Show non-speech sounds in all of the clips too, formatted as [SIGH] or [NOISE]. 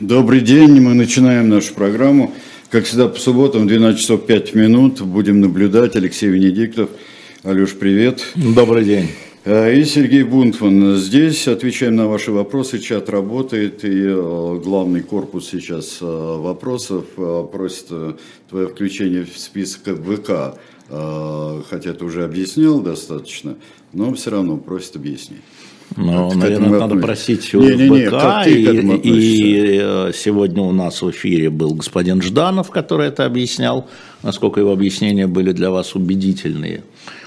Добрый день, мы начинаем нашу программу. Как всегда, по субботам, 12 часов 5 минут, будем наблюдать. Алексей Венедиктов. Алеш, привет. Добрый день. Э, и Сергей Бунтман. Здесь отвечаем на ваши вопросы. Чат работает, и э, главный корпус сейчас э, вопросов просит твое включение в список ВК. Хотя ты уже объяснил достаточно, но все равно просит объяснить. Ну, наверное, надо просить не, не, не, ВК. И, и сегодня у нас в эфире был господин Жданов, который это объяснял, насколько его объяснения были для вас убедительные.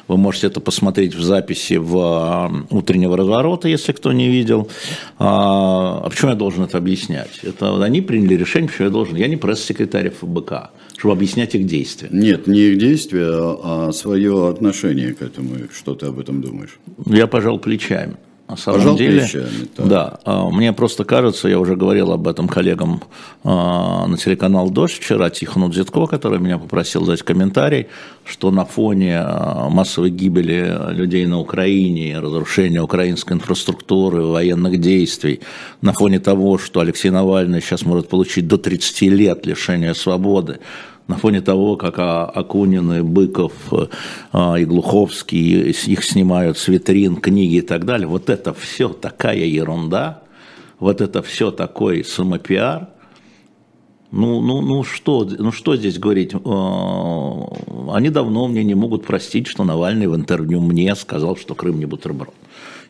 Вы можете это посмотреть в записи в а, утреннего разворота, если кто не видел. А, а почему я должен это объяснять? Это они приняли решение, почему я должен. Я не пресс-секретарь ФБК, чтобы объяснять их действия. Нет, не их действия, а свое отношение к этому. Что ты об этом думаешь? Я пожал плечами. На самом Пожал деле, плечами, да, а, мне просто кажется, я уже говорил об этом коллегам а, на телеканал «Дождь» вчера, Тихону Дзитко, который меня попросил дать комментарий, что на фоне а, массовой гибели людей на Украине, разрушения украинской инфраструктуры, военных действий, на фоне того, что Алексей Навальный сейчас может получить до 30 лет лишения свободы, на фоне того, как Акунин и Быков а, и Глуховский, их снимают с витрин, книги и так далее, вот это все такая ерунда, вот это все такой самопиар, ну, ну, ну, что, ну что здесь говорить? А, они давно мне не могут простить, что Навальный в интервью мне сказал, что Крым не бутерброд.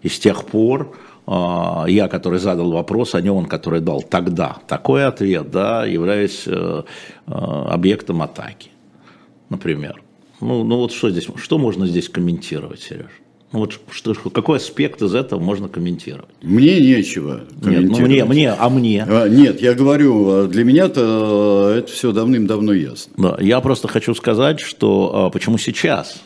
И с тех пор а, я, который задал вопрос, а не он, который дал тогда такой ответ, да, являюсь э, э, объектом атаки, например. Ну, ну вот что здесь, что можно здесь комментировать, Сереж? Ну вот что, какой аспект из этого можно комментировать? Мне нечего комментировать. Нет, ну мне, мне, а мне? А, нет, я говорю, для меня-то это все давным-давно ясно. Да, я просто хочу сказать, что а, почему сейчас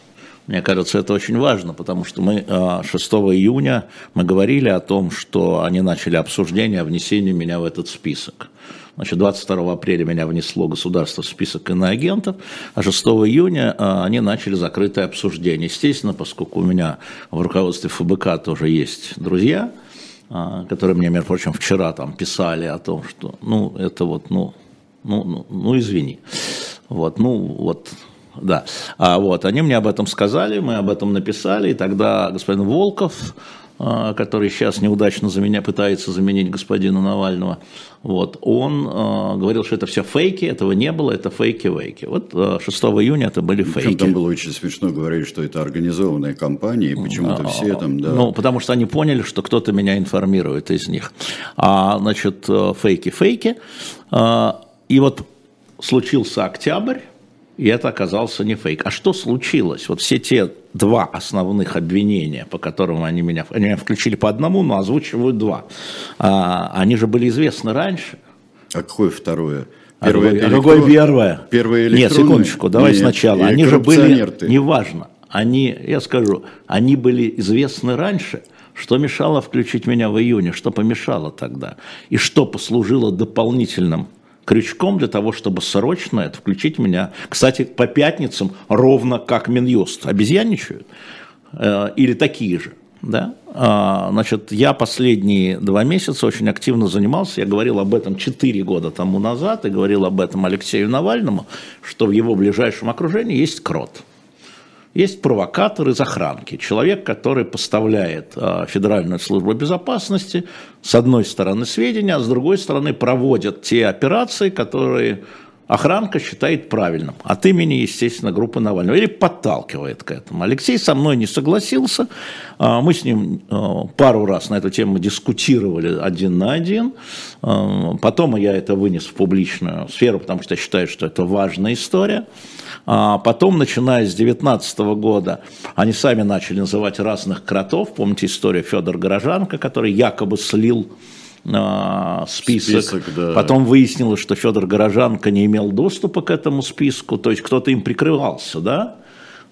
мне кажется, это очень важно, потому что мы 6 а, июня мы говорили о том, что они начали обсуждение о внесении меня в этот список. Значит, 22 апреля меня внесло государство в список иноагентов, а 6 июня а, они начали закрытое обсуждение. Естественно, поскольку у меня в руководстве ФБК тоже есть друзья, а, которые мне, между прочим, вчера там писали о том, что, ну, это вот, ну, ну, ну, ну извини. Вот, ну, вот да. А вот, они мне об этом сказали, мы об этом написали, и тогда господин Волков, а, который сейчас неудачно за меня пытается заменить господина Навального, вот, он э, говорил, что это все фейки, этого не было, это фейки-вейки. Вот э, 6 июня это были фейки. Причем там было очень смешно говорить, что это организованная кампания, и почему-то а, все там, да. Ну, потому что они поняли, что кто-то меня информирует из них. А, значит, фейки-фейки. А, и вот случился октябрь, и это оказался не фейк. А что случилось? Вот все те два основных обвинения, по которым они меня, они меня включили по одному, но озвучивают два. А, они же были известны раньше. А какое второе? Первое а какое, а первое? Первое Нет, секундочку, давай Нет, сначала. Они же были, ты. неважно, они, я скажу, они были известны раньше, что мешало включить меня в июне, что помешало тогда, и что послужило дополнительным крючком для того, чтобы срочно это включить меня. Кстати, по пятницам ровно как Минюст. Обезьянничают? Э, или такие же? Да? А, значит, я последние два месяца очень активно занимался, я говорил об этом четыре года тому назад, и говорил об этом Алексею Навальному, что в его ближайшем окружении есть крот. Есть провокатор из охранки, человек, который поставляет э, Федеральную службу безопасности с одной стороны сведения, а с другой стороны проводит те операции, которые охранка считает правильным. От имени, естественно, группы Навального. Или подталкивает к этому. Алексей со мной не согласился. А, мы с ним а, пару раз на эту тему дискутировали один на один. Потом я это вынес в публичную сферу, потому что считаю, что это важная история. А потом, начиная с 2019 года, они сами начали называть разных кротов. Помните историю Федор Горожанка, который якобы слил а, список. список да. Потом выяснилось, что Федор Горожанка не имел доступа к этому списку, то есть кто-то им прикрывался, да?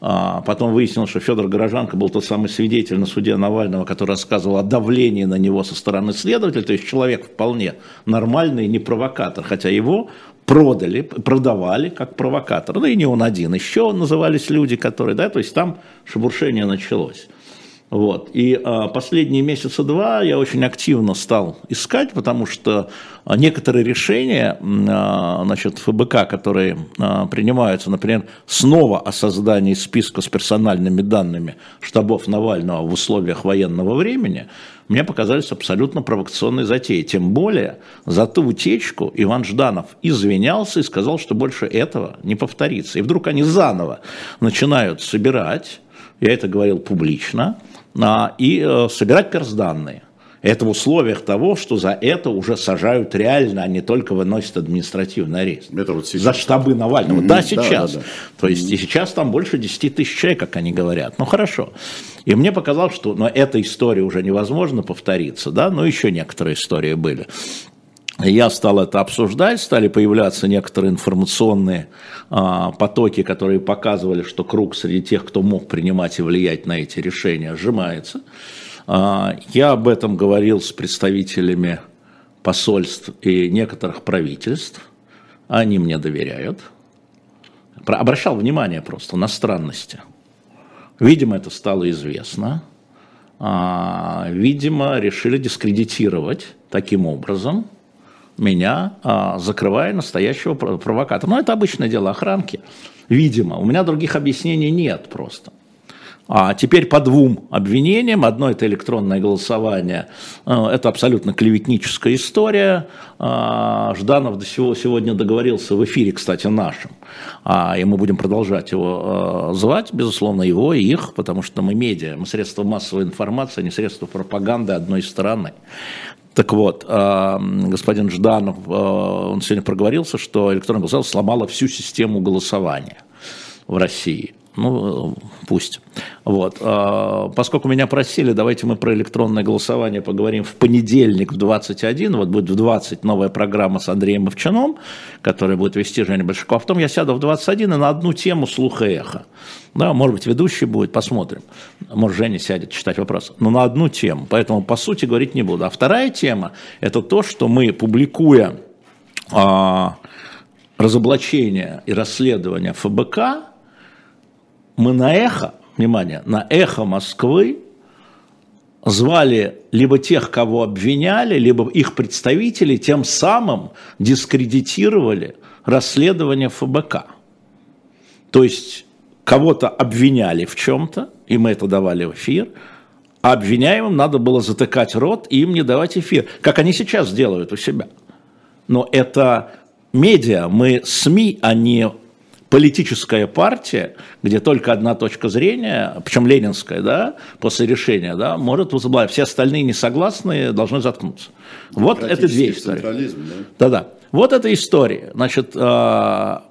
А потом выяснилось, что Федор Горожанко был тот самый свидетель на суде Навального, который рассказывал о давлении на него со стороны следователя, то есть человек вполне нормальный, не провокатор, хотя его продали, продавали как провокатор. Ну и не он один, еще назывались люди, которые, да, то есть там шебуршение началось. Вот. И а, последние месяца два я очень активно стал искать, потому что а, некоторые решения а, значит, ФБК, которые а, принимаются, например, снова о создании списка с персональными данными штабов Навального в условиях военного времени, мне показались абсолютно провокационной затеей. Тем более за ту утечку Иван Жданов извинялся и сказал, что больше этого не повторится. И вдруг они заново начинают собирать, я это говорил публично, и э, собирать персданные. Это в условиях того, что за это уже сажают реально, а не только выносят административный арест. Это вот сейчас. За штабы Навального. Mm-hmm. Да, сейчас. Да, да, да. То есть mm-hmm. и сейчас там больше 10 тысяч человек, как они говорят. Ну хорошо. И мне показалось, что но эта история уже невозможно повториться, да, но еще некоторые истории были. Я стал это обсуждать, стали появляться некоторые информационные а, потоки, которые показывали, что круг среди тех, кто мог принимать и влиять на эти решения, сжимается. А, я об этом говорил с представителями посольств и некоторых правительств. Они мне доверяют. Обращал внимание просто на странности. Видимо, это стало известно. А, видимо, решили дискредитировать таким образом меня, а, закрывая настоящего провокатора. Но это обычное дело охранки. Видимо, у меня других объяснений нет просто. А теперь по двум обвинениям. Одно – это электронное голосование. Э, это абсолютно клеветническая история. А, Жданов до сего сегодня договорился в эфире, кстати, нашим. А, и мы будем продолжать его э, звать, безусловно, его и их, потому что мы медиа, мы средства массовой информации, а не средства пропаганды одной страны. Так вот, э, господин Жданов, он сегодня проговорился, что электронное голосование сломало всю систему голосования в России. Ну, пусть. Вот. А, поскольку меня просили, давайте мы про электронное голосование поговорим в понедельник в 21. Вот будет в 20 новая программа с Андреем Овчаном, которая будет вести Женя Большаков. А потом я сяду в 21 и на одну тему слуха эхо. Да, может быть, ведущий будет, посмотрим. Может, Женя сядет читать вопрос. Но на одну тему. Поэтому, по сути, говорить не буду. А вторая тема – это то, что мы, публикуя а, разоблачение и расследование ФБК, мы на эхо, внимание, на эхо Москвы звали либо тех, кого обвиняли, либо их представителей, тем самым дискредитировали расследование ФБК. То есть кого-то обвиняли в чем-то, и мы это давали в эфир, а обвиняемым надо было затыкать рот и им не давать эфир, как они сейчас делают у себя. Но это медиа, мы СМИ, а не политическая партия, где только одна точка зрения, причем ленинская, да, после решения, да, может возглавить. Все остальные несогласные должны заткнуться. Вот это две истории. Да-да. Вот эта история. Значит, а,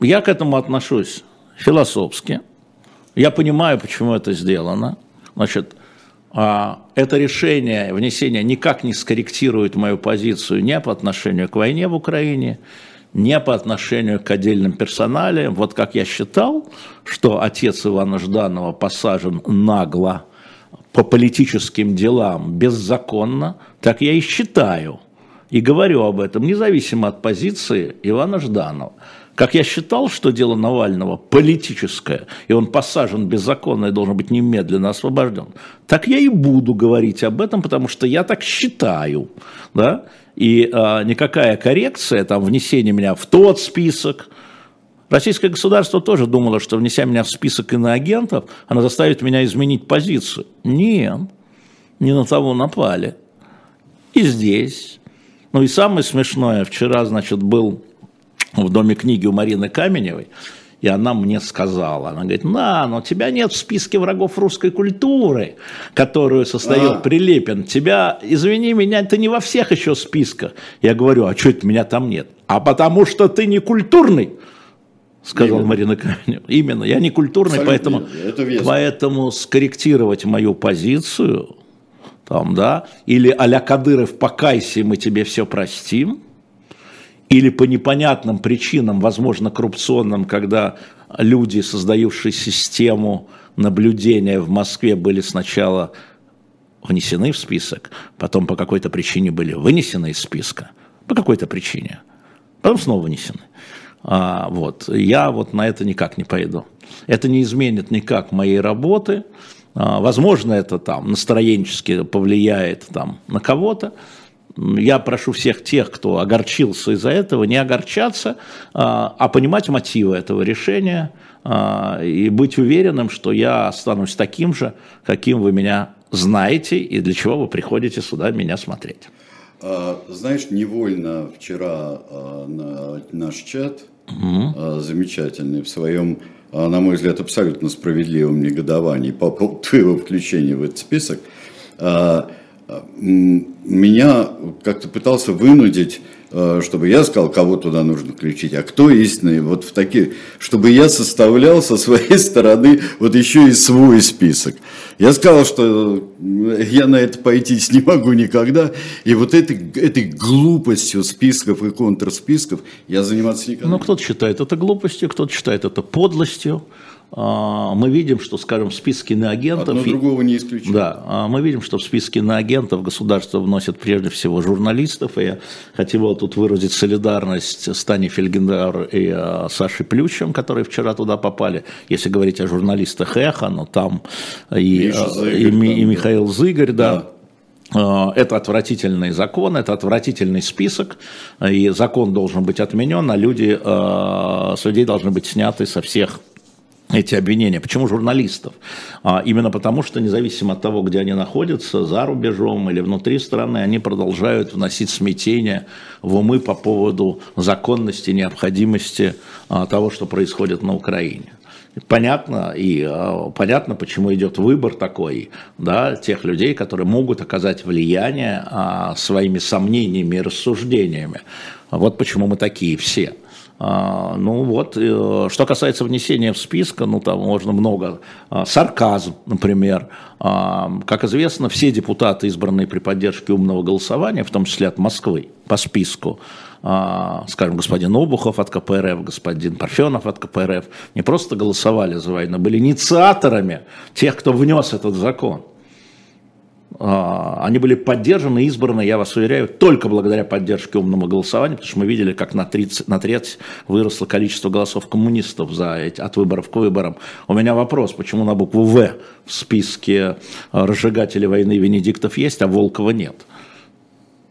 я к этому отношусь философски. Я понимаю, почему это сделано. Значит, а, это решение внесения никак не скорректирует мою позицию ни по отношению к войне в Украине, не по отношению к отдельным персоналиям. Вот как я считал, что отец Ивана Жданова посажен нагло по политическим делам беззаконно, так я и считаю. И говорю об этом, независимо от позиции Ивана Жданова. Как я считал, что дело Навального политическое, и он посажен беззаконно и должен быть немедленно освобожден, так я и буду говорить об этом, потому что я так считаю. Да? И а, никакая коррекция, там, внесение меня в тот список, Российское государство тоже думало, что внеся меня в список иноагентов, она заставит меня изменить позицию. Нет, не на того напали. И здесь. Ну и самое смешное, вчера, значит, был в Доме книги у Марины Каменевой, и она мне сказала, она говорит, на, но тебя нет в списке врагов русской культуры, которую состоит а. Прилепин. Тебя, извини меня, ты не во всех еще списках. Я говорю, а что это меня там нет? А потому что ты не культурный, сказал Именно. Марина Каменева. Именно, я не культурный, поэтому, поэтому скорректировать мою позицию, там, да, или а-ля Кадыров, покайся, мы тебе все простим, или по непонятным причинам, возможно, коррупционным, когда люди, создающие систему наблюдения в Москве, были сначала внесены в список, потом по какой-то причине были вынесены из списка, по какой-то причине, потом снова вынесены. А, вот. Я вот на это никак не пойду. Это не изменит никак моей работы, Возможно, это там настроенчески повлияет там, на кого-то. Я прошу всех тех, кто огорчился из-за этого, не огорчаться, а понимать мотивы этого решения и быть уверенным, что я останусь таким же, каким вы меня знаете и для чего вы приходите сюда меня смотреть. А, знаешь, невольно вчера а, на наш чат угу. замечательный в своем, на мой взгляд, абсолютно справедливом негодовании по поводу [LAUGHS] твоего включения в этот список, меня как-то пытался вынудить Э, чтобы я сказал, кого туда нужно включить, а кто истинный, вот в такие, чтобы я составлял со своей [LAUGHS] стороны вот еще и свой список. Я сказал, что я на это пойти не могу никогда, и вот этой, этой глупостью списков и контрсписков я заниматься никогда Ну, кто-то считает это глупостью, кто-то считает это подлостью, мы видим, что, скажем, в списке иноагентов... Одно другого не исключено. Да, а мы видим, что в списке иноагентов государство вносит прежде всего журналистов, и я хотел тут выразить солидарность с Таней Фельгендар и а, Сашей Плющем, которые вчера туда попали. Если говорить о журналистах «Эхо», но там и, Зыгорь, и, там, и Михаил Зыгорь, да. да. Это отвратительный закон, это отвратительный список, и закон должен быть отменен, а люди, с людей должны быть сняты со всех эти обвинения. Почему журналистов? А, именно потому, что независимо от того, где они находятся, за рубежом или внутри страны, они продолжают вносить смятение в умы по поводу законности, необходимости а, того, что происходит на Украине. Понятно, и а, понятно, почему идет выбор такой, да, тех людей, которые могут оказать влияние а, своими сомнениями и рассуждениями. Вот почему мы такие все. А, ну вот, э, что касается внесения в список, ну там можно много. А, сарказм, например. А, как известно, все депутаты, избранные при поддержке умного голосования, в том числе от Москвы, по списку, скажем, господин Обухов от КПРФ, господин Парфенов от КПРФ, не просто голосовали за войну, были инициаторами тех, кто внес этот закон. А, они были поддержаны, избраны, я вас уверяю, только благодаря поддержке умного голосования, потому что мы видели, как на 30, на треть выросло количество голосов коммунистов за эти, от выборов к выборам. У меня вопрос, почему на букву «В» в списке разжигателей войны Венедиктов есть, а Волкова нет?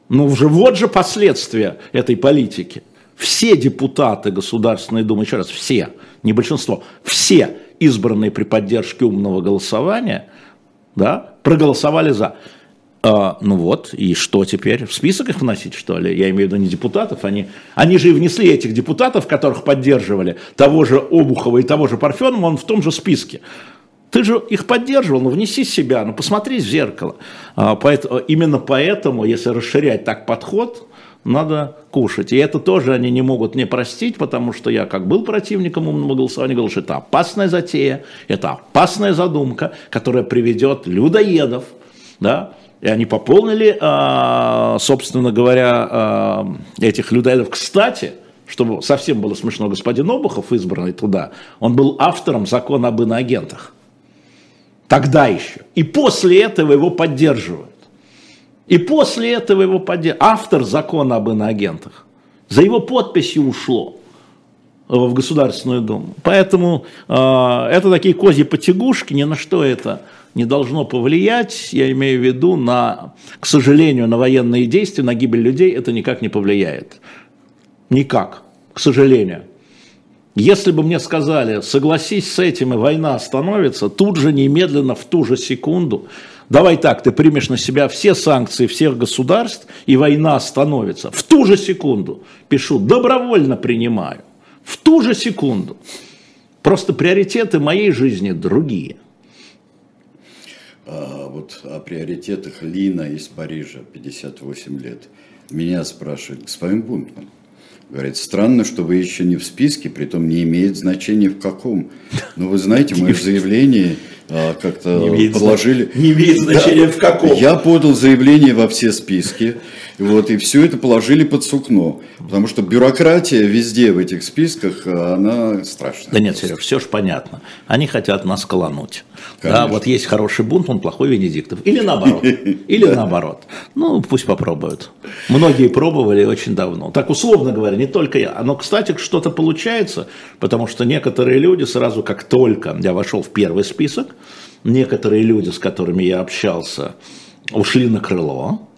Ну, уже вот же последствия этой политики. Все депутаты Государственной Думы, еще раз, все, не большинство, все избранные при поддержке умного голосования – да, проголосовали за. А, ну вот, и что теперь? В список их вносить, что ли? Я имею в виду не депутатов, они, они же и внесли этих депутатов, которых поддерживали, того же Обухова и того же Парфенова, он в том же списке. Ты же их поддерживал, ну внеси себя, ну посмотри в зеркало. А, поэтому, именно поэтому, если расширять так подход, надо кушать. И это тоже они не могут не простить, потому что я, как был противником умного голосования, говорил, что это опасная затея, это опасная задумка, которая приведет людоедов, да, и они пополнили, а, собственно говоря, а, этих людоедов. Кстати, чтобы совсем было смешно, господин Обухов, избранный туда, он был автором закона об иноагентах. Тогда еще. И после этого его поддерживают. И после этого его поддерживает автор закона об иноагентах. За его подписью ушло в Государственную Думу. Поэтому э, это такие козьи потягушки, ни на что это не должно повлиять. Я имею в виду, на, к сожалению, на военные действия, на гибель людей это никак не повлияет. Никак, к сожалению. Если бы мне сказали, согласись с этим, и война остановится, тут же немедленно, в ту же секунду давай так, ты примешь на себя все санкции всех государств, и война остановится. В ту же секунду пишу, добровольно принимаю. В ту же секунду. Просто приоритеты моей жизни другие. А, вот о приоритетах Лина из Парижа, 58 лет. Меня спрашивает господин Бунтман. Говорит, странно, что вы еще не в списке, при том не имеет значения в каком. Но вы знаете, мое заявление а, как-то положили. Не имеет значения да, в каком. Я подал заявление во все списки. Вот, и все это положили под сукно. Потому что бюрократия везде в этих списках, она страшная. Да нет, Сереж, все же понятно. Они хотят нас колонуть. Да, вот есть хороший бунт, он плохой Венедиктов. Или наоборот. [LAUGHS] Или наоборот. Ну, пусть попробуют. Многие пробовали очень давно. Так, условно говоря, не только я. Но, кстати, что-то получается, потому что некоторые люди сразу, как только я вошел в первый список, некоторые люди, с которыми я общался, ушли на крыло.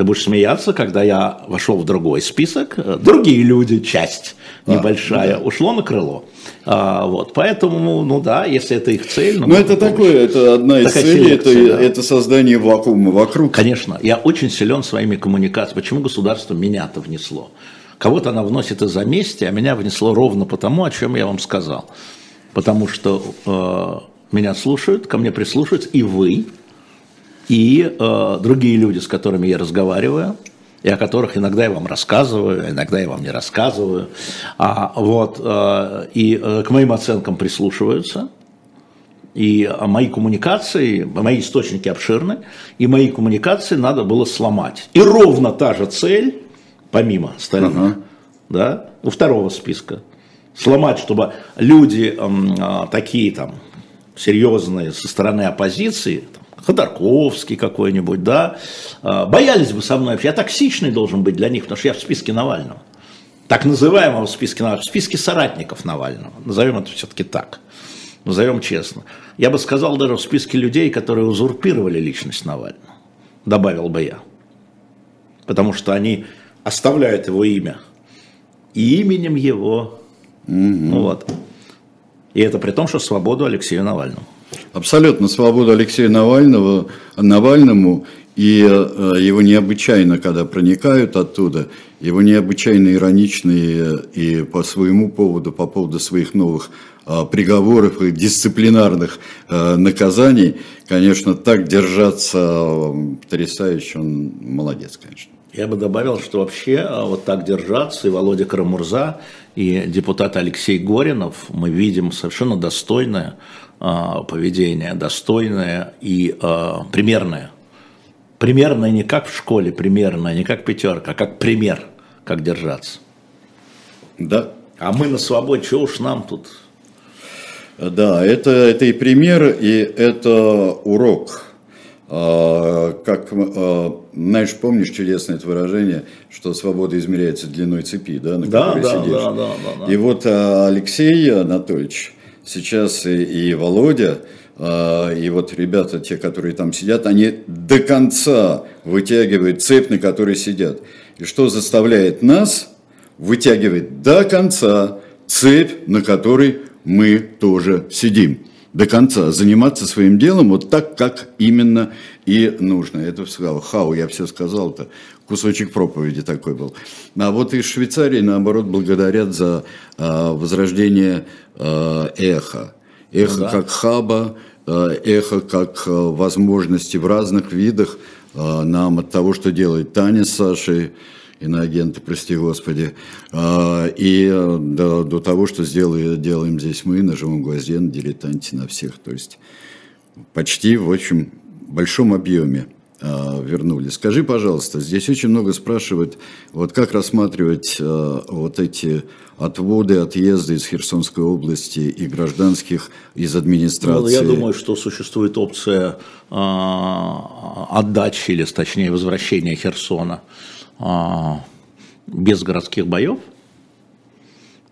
Ты будешь смеяться, когда я вошел в другой список, другие люди, часть а, небольшая, да. ушло на крыло. А, вот, поэтому, ну да, если это их цель. Ну, ну это такое, это одна из целей, это, да. это создание вакуума вокруг. Конечно, я очень силен своими коммуникациями. Почему государство меня-то внесло? Кого-то она вносит из-за мести, а меня внесло ровно потому, о чем я вам сказал. Потому что э, меня слушают, ко мне прислушиваются, и вы, и э, другие люди, с которыми я разговариваю, и о которых иногда я вам рассказываю, иногда я вам не рассказываю. А, вот, э, и э, к моим оценкам прислушиваются. И мои коммуникации, мои источники обширны, и мои коммуникации надо было сломать. И ровно та же цель, помимо остальных, uh-huh. да, у второго списка. Сломать, чтобы люди э, такие там серьезные со стороны оппозиции, Ходорковский какой-нибудь, да, а, боялись бы со мной, я токсичный должен быть для них, потому что я в списке Навального. Так называемого в списке Навального, в списке соратников Навального. Назовем это все-таки так. Назовем честно. Я бы сказал даже в списке людей, которые узурпировали личность Навального. Добавил бы я. Потому что они оставляют его имя. И именем его. Угу. Вот. И это при том, что свободу Алексею Навальному. Абсолютно свободу Алексея Навального, Навальному и э, его необычайно, когда проникают оттуда, его необычайно ироничные и по своему поводу, по поводу своих новых э, приговоров и дисциплинарных э, наказаний, конечно, так держаться потрясающе, он молодец, конечно. Я бы добавил, что вообще вот так держаться, и Володя Карамурза, и депутат Алексей Горинов, мы видим совершенно достойное поведение достойное и а, примерное. Примерное не как в школе, примерное, не как пятерка, а как пример, как держаться. Да. А мы на свободе, чего уж нам тут? Да, это, это и пример, и это урок. А, как, знаешь, помнишь чудесное это выражение, что свобода измеряется длиной цепи, да, на да, которой да, сидишь? Да, да, да, да. И вот Алексей Анатольевич, сейчас и, и Володя, а, и вот ребята, те, которые там сидят, они до конца вытягивают цепь, на которой сидят. И что заставляет нас вытягивать до конца цепь, на которой мы тоже сидим. До конца заниматься своим делом вот так, как именно и нужно. Это сказал Хау, я все сказал-то. Кусочек проповеди такой был. А вот из Швейцарии, наоборот, благодарят за а, возрождение а, эхо. Эхо ну, да. как хаба, а, эхо как а, возможности в разных видах а, нам от того, что делает Таня с Сашей, иноагенты, прости господи, а, и до, до того, что сделаем, делаем здесь мы на живом гвозде, на дилетанте, на всех. То есть почти в очень большом объеме. А, вернули. Скажи, пожалуйста, здесь очень много спрашивают, вот как рассматривать а, вот эти отводы, отъезды из Херсонской области и гражданских из администрации? Ну, я думаю, что существует опция отдачи, или точнее возвращения Херсона без городских боев.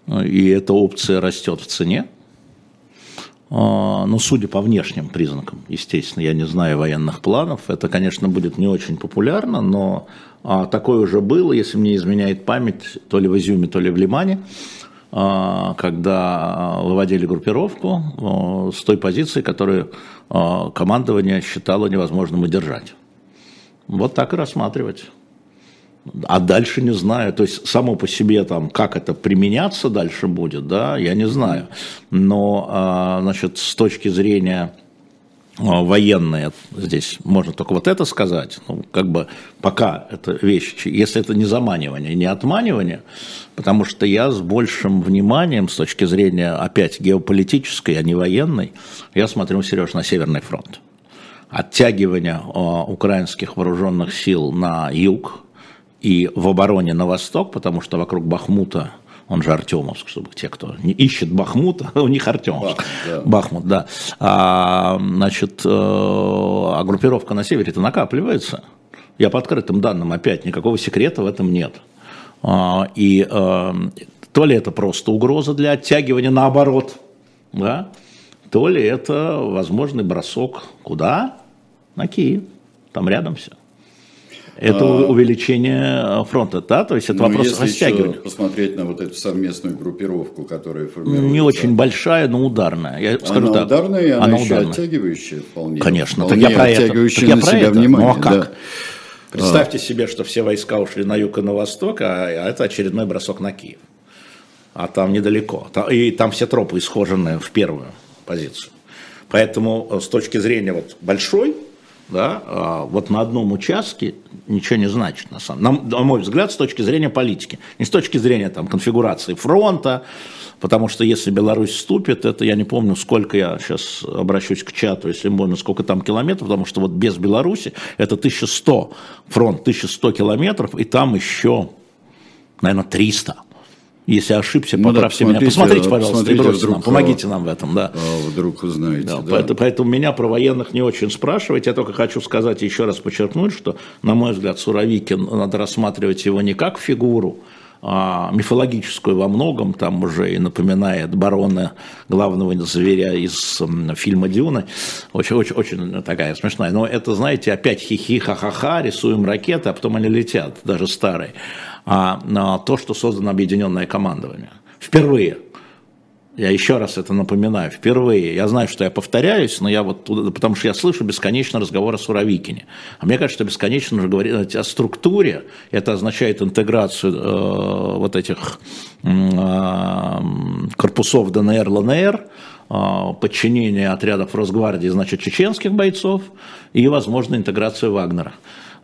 И эта опция растет в цене. А, ну, судя по внешним признакам, естественно, я не знаю военных планов, это, конечно, будет не очень популярно, но а, такое уже было, если мне изменяет память, то ли в Изюме, то ли в Лимане, а, когда выводили группировку с той позиции, которую командование считало невозможным удержать. Вот так и рассматривать. А дальше не знаю. То есть само по себе там, как это применяться дальше будет, да, я не знаю. Но, а, значит, с точки зрения а, военные, здесь можно только вот это сказать, ну, как бы пока это вещь, если это не заманивание, не отманивание, потому что я с большим вниманием, с точки зрения, опять, геополитической, а не военной, я смотрю, Сереж, на Северный фронт. Оттягивание э, украинских вооруженных сил на юг, и в обороне на восток, потому что вокруг Бахмута он же Артемовск, чтобы те, кто не ищет Бахмута, [LAUGHS] у них Артемовск. Бахмут, да. Бахмут, да. А, значит, э, а группировка на севере-то накапливается. Я по открытым данным опять, никакого секрета в этом нет. А, и а, то ли это просто угроза для оттягивания наоборот, да, то ли это возможный бросок куда? На Киев, там рядом все. Это а, увеличение фронта, да? То есть это ну, вопрос растягивания. посмотреть на вот эту совместную группировку, которая формируется. Не очень большая, но ударная. Я скажу она так, ударная, и она, она еще ударная. оттягивающая вполне. Конечно, вполне так я про это. Так я на про себя это. внимание. Ну а как? Да. Представьте а. себе, что все войска ушли на юг и на восток, а, а это очередной бросок на Киев. А там недалеко. И там все тропы исхожены в первую позицию. Поэтому э, с точки зрения вот большой, да, а, вот на одном участке ничего не значит, на, самом, на, мой взгляд, с точки зрения политики. Не с точки зрения там, конфигурации фронта, Потому что если Беларусь вступит, это я не помню, сколько я сейчас обращусь к чату, если можно, сколько там километров, потому что вот без Беларуси это 1100, фронт 1100 километров, и там еще, наверное, 300. Если ошибся, ну, поправьте да, меня. Посмотрите, пожалуйста, посмотрите, и бросьте вдруг, нам, помогите нам в этом. Да. А, вдруг узнаете. Да, да. Поэтому, поэтому меня про военных не очень спрашивать. Я только хочу сказать, еще раз подчеркнуть, что, на мой взгляд, Суровикин, надо рассматривать его не как фигуру, а, мифологическую во многом, там уже и напоминает барона, главного зверя из фильма «Дюна». Очень, очень, очень такая смешная. Но это, знаете, опять хихи, ха-ха-ха, рисуем ракеты, а потом они летят, даже старые. А, то, что создано объединенное командование. Впервые – я еще раз это напоминаю, впервые. Я знаю, что я повторяюсь, но я вот потому что я слышу бесконечно разговор о Суровикине. А мне кажется, что бесконечно же говорить о структуре, это означает интеграцию э, вот этих э, корпусов ДНР, ЛНР, э, подчинение отрядов Росгвардии, значит, чеченских бойцов и, возможно, интеграцию Вагнера.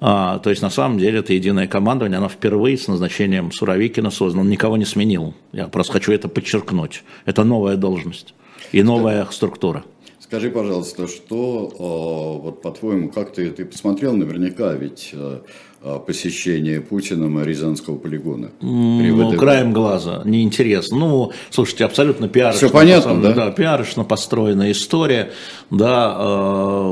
А, то есть на самом деле это единое командование, оно впервые с назначением Суровикина создано, он никого не сменил. Я просто хочу это подчеркнуть. Это новая должность и новая структура. Скажи, пожалуйста, что, а, вот по-твоему, как ты, ты посмотрел наверняка, ведь а, посещение Путиным Рязанского полигона? Ну, краем глаза, неинтересно. Ну, слушайте, абсолютно пиарочно. Все понятно, да? Да, пиарочно построенная история, да, э,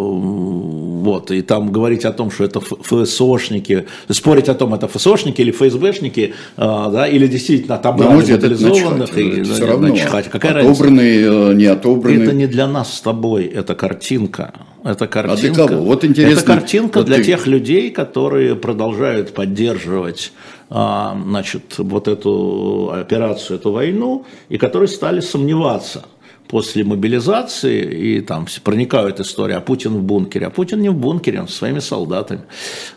вот, и там говорить о том, что это ФСОшники, спорить о том, это ФСОшники или ФСБшники, э, да, или действительно отобрали мобилизованных, и это все равно. Начихать. Какая отобранные, разница? не отобранные. Это не для нас с тобой, это картинка. Это картинка. А для кого? Вот интересно. Это картинка вот для ты... тех людей, которые продолжают поддерживать а, значит, вот эту операцию, эту войну, и которые стали сомневаться после мобилизации, и там проникают истории, а Путин в бункере. А Путин не в бункере, он со своими солдатами.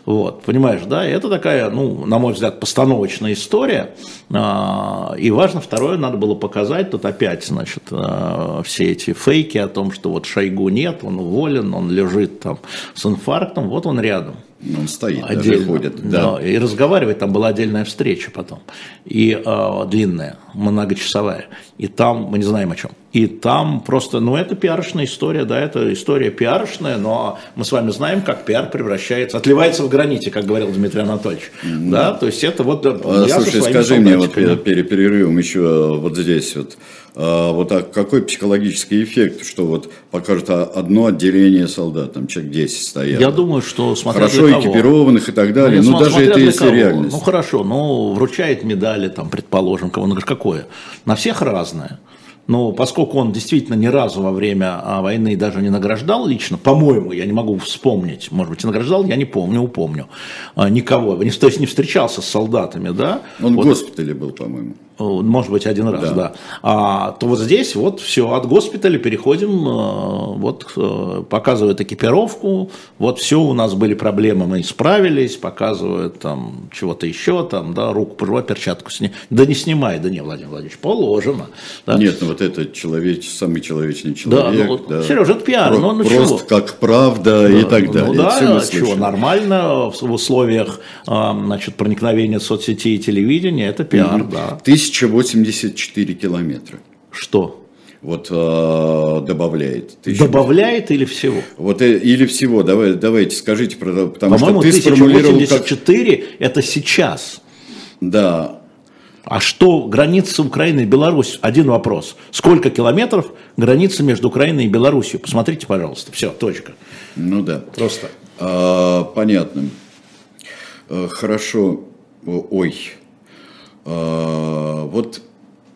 Вот, понимаешь, да, и это такая, ну, на мой взгляд, постановочная история. А, и важно, второе, надо было показать, тут опять, значит, а, все эти фейки о том, что вот Шойгу нет, он уволен, он лежит там с инфарктом, вот он рядом. Он стоит, отдельно, даже ходит. Да. да. И разговаривать, там была отдельная встреча потом. И э, длинная, многочасовая. И там, мы не знаем о чем. И там просто, ну это пиарочная история, да, это история пиарочная, но мы с вами знаем, как пиар превращается, отливается в граните, как говорил Дмитрий Анатольевич. Mm-hmm. Да, то есть это вот... А, слушай, скажи мне вот перед перерывом еще вот здесь вот, а, вот а какой психологический эффект, что вот покажет одно отделение солдат, там человек 10 стоят. Я думаю, что смотря Хорошо экипированных и так далее, ну, ну даже это если реальность. Ну хорошо, ну вручает медали, там, предположим, кого, ну какое? На всех разное. Но поскольку он действительно ни разу во время а, войны даже не награждал лично, по-моему, я не могу вспомнить, может быть, награждал, я не помню, упомню, а, никого, то есть не встречался с солдатами, да. Он вот. в госпитале был, по-моему. Может быть, один раз, да. да. А, то вот здесь вот все, от госпиталя переходим, а, вот э, показывают экипировку, вот все, у нас были проблемы, мы справились, показывают там чего-то еще, там, да, руку пожевай, перчатку сни. Да не снимай, да не, Владимир Владимирович, положено. Да. Нет, ну вот это человеч, самый человечный человек. Да, ну, да. Сережа, это пиар, Про, ну, ну Просто чего? как правда да, и так далее. Ну да, чего, нормально в условиях, значит, проникновения соцсетей и телевидения, это пиар, угу. да. Ты 1084 километра. Что? вот э, добавляет. Добавляет или всего? Вот э, или всего. Давай, давайте скажите, потому По-моему, что ты сформулировал как... это сейчас. Да. А что граница Украины и Беларуси? Один вопрос. Сколько километров граница между Украиной и Беларусью? Посмотрите, пожалуйста. Все, точка. Ну да. Просто. А, понятно. А, хорошо. Ой. А, вот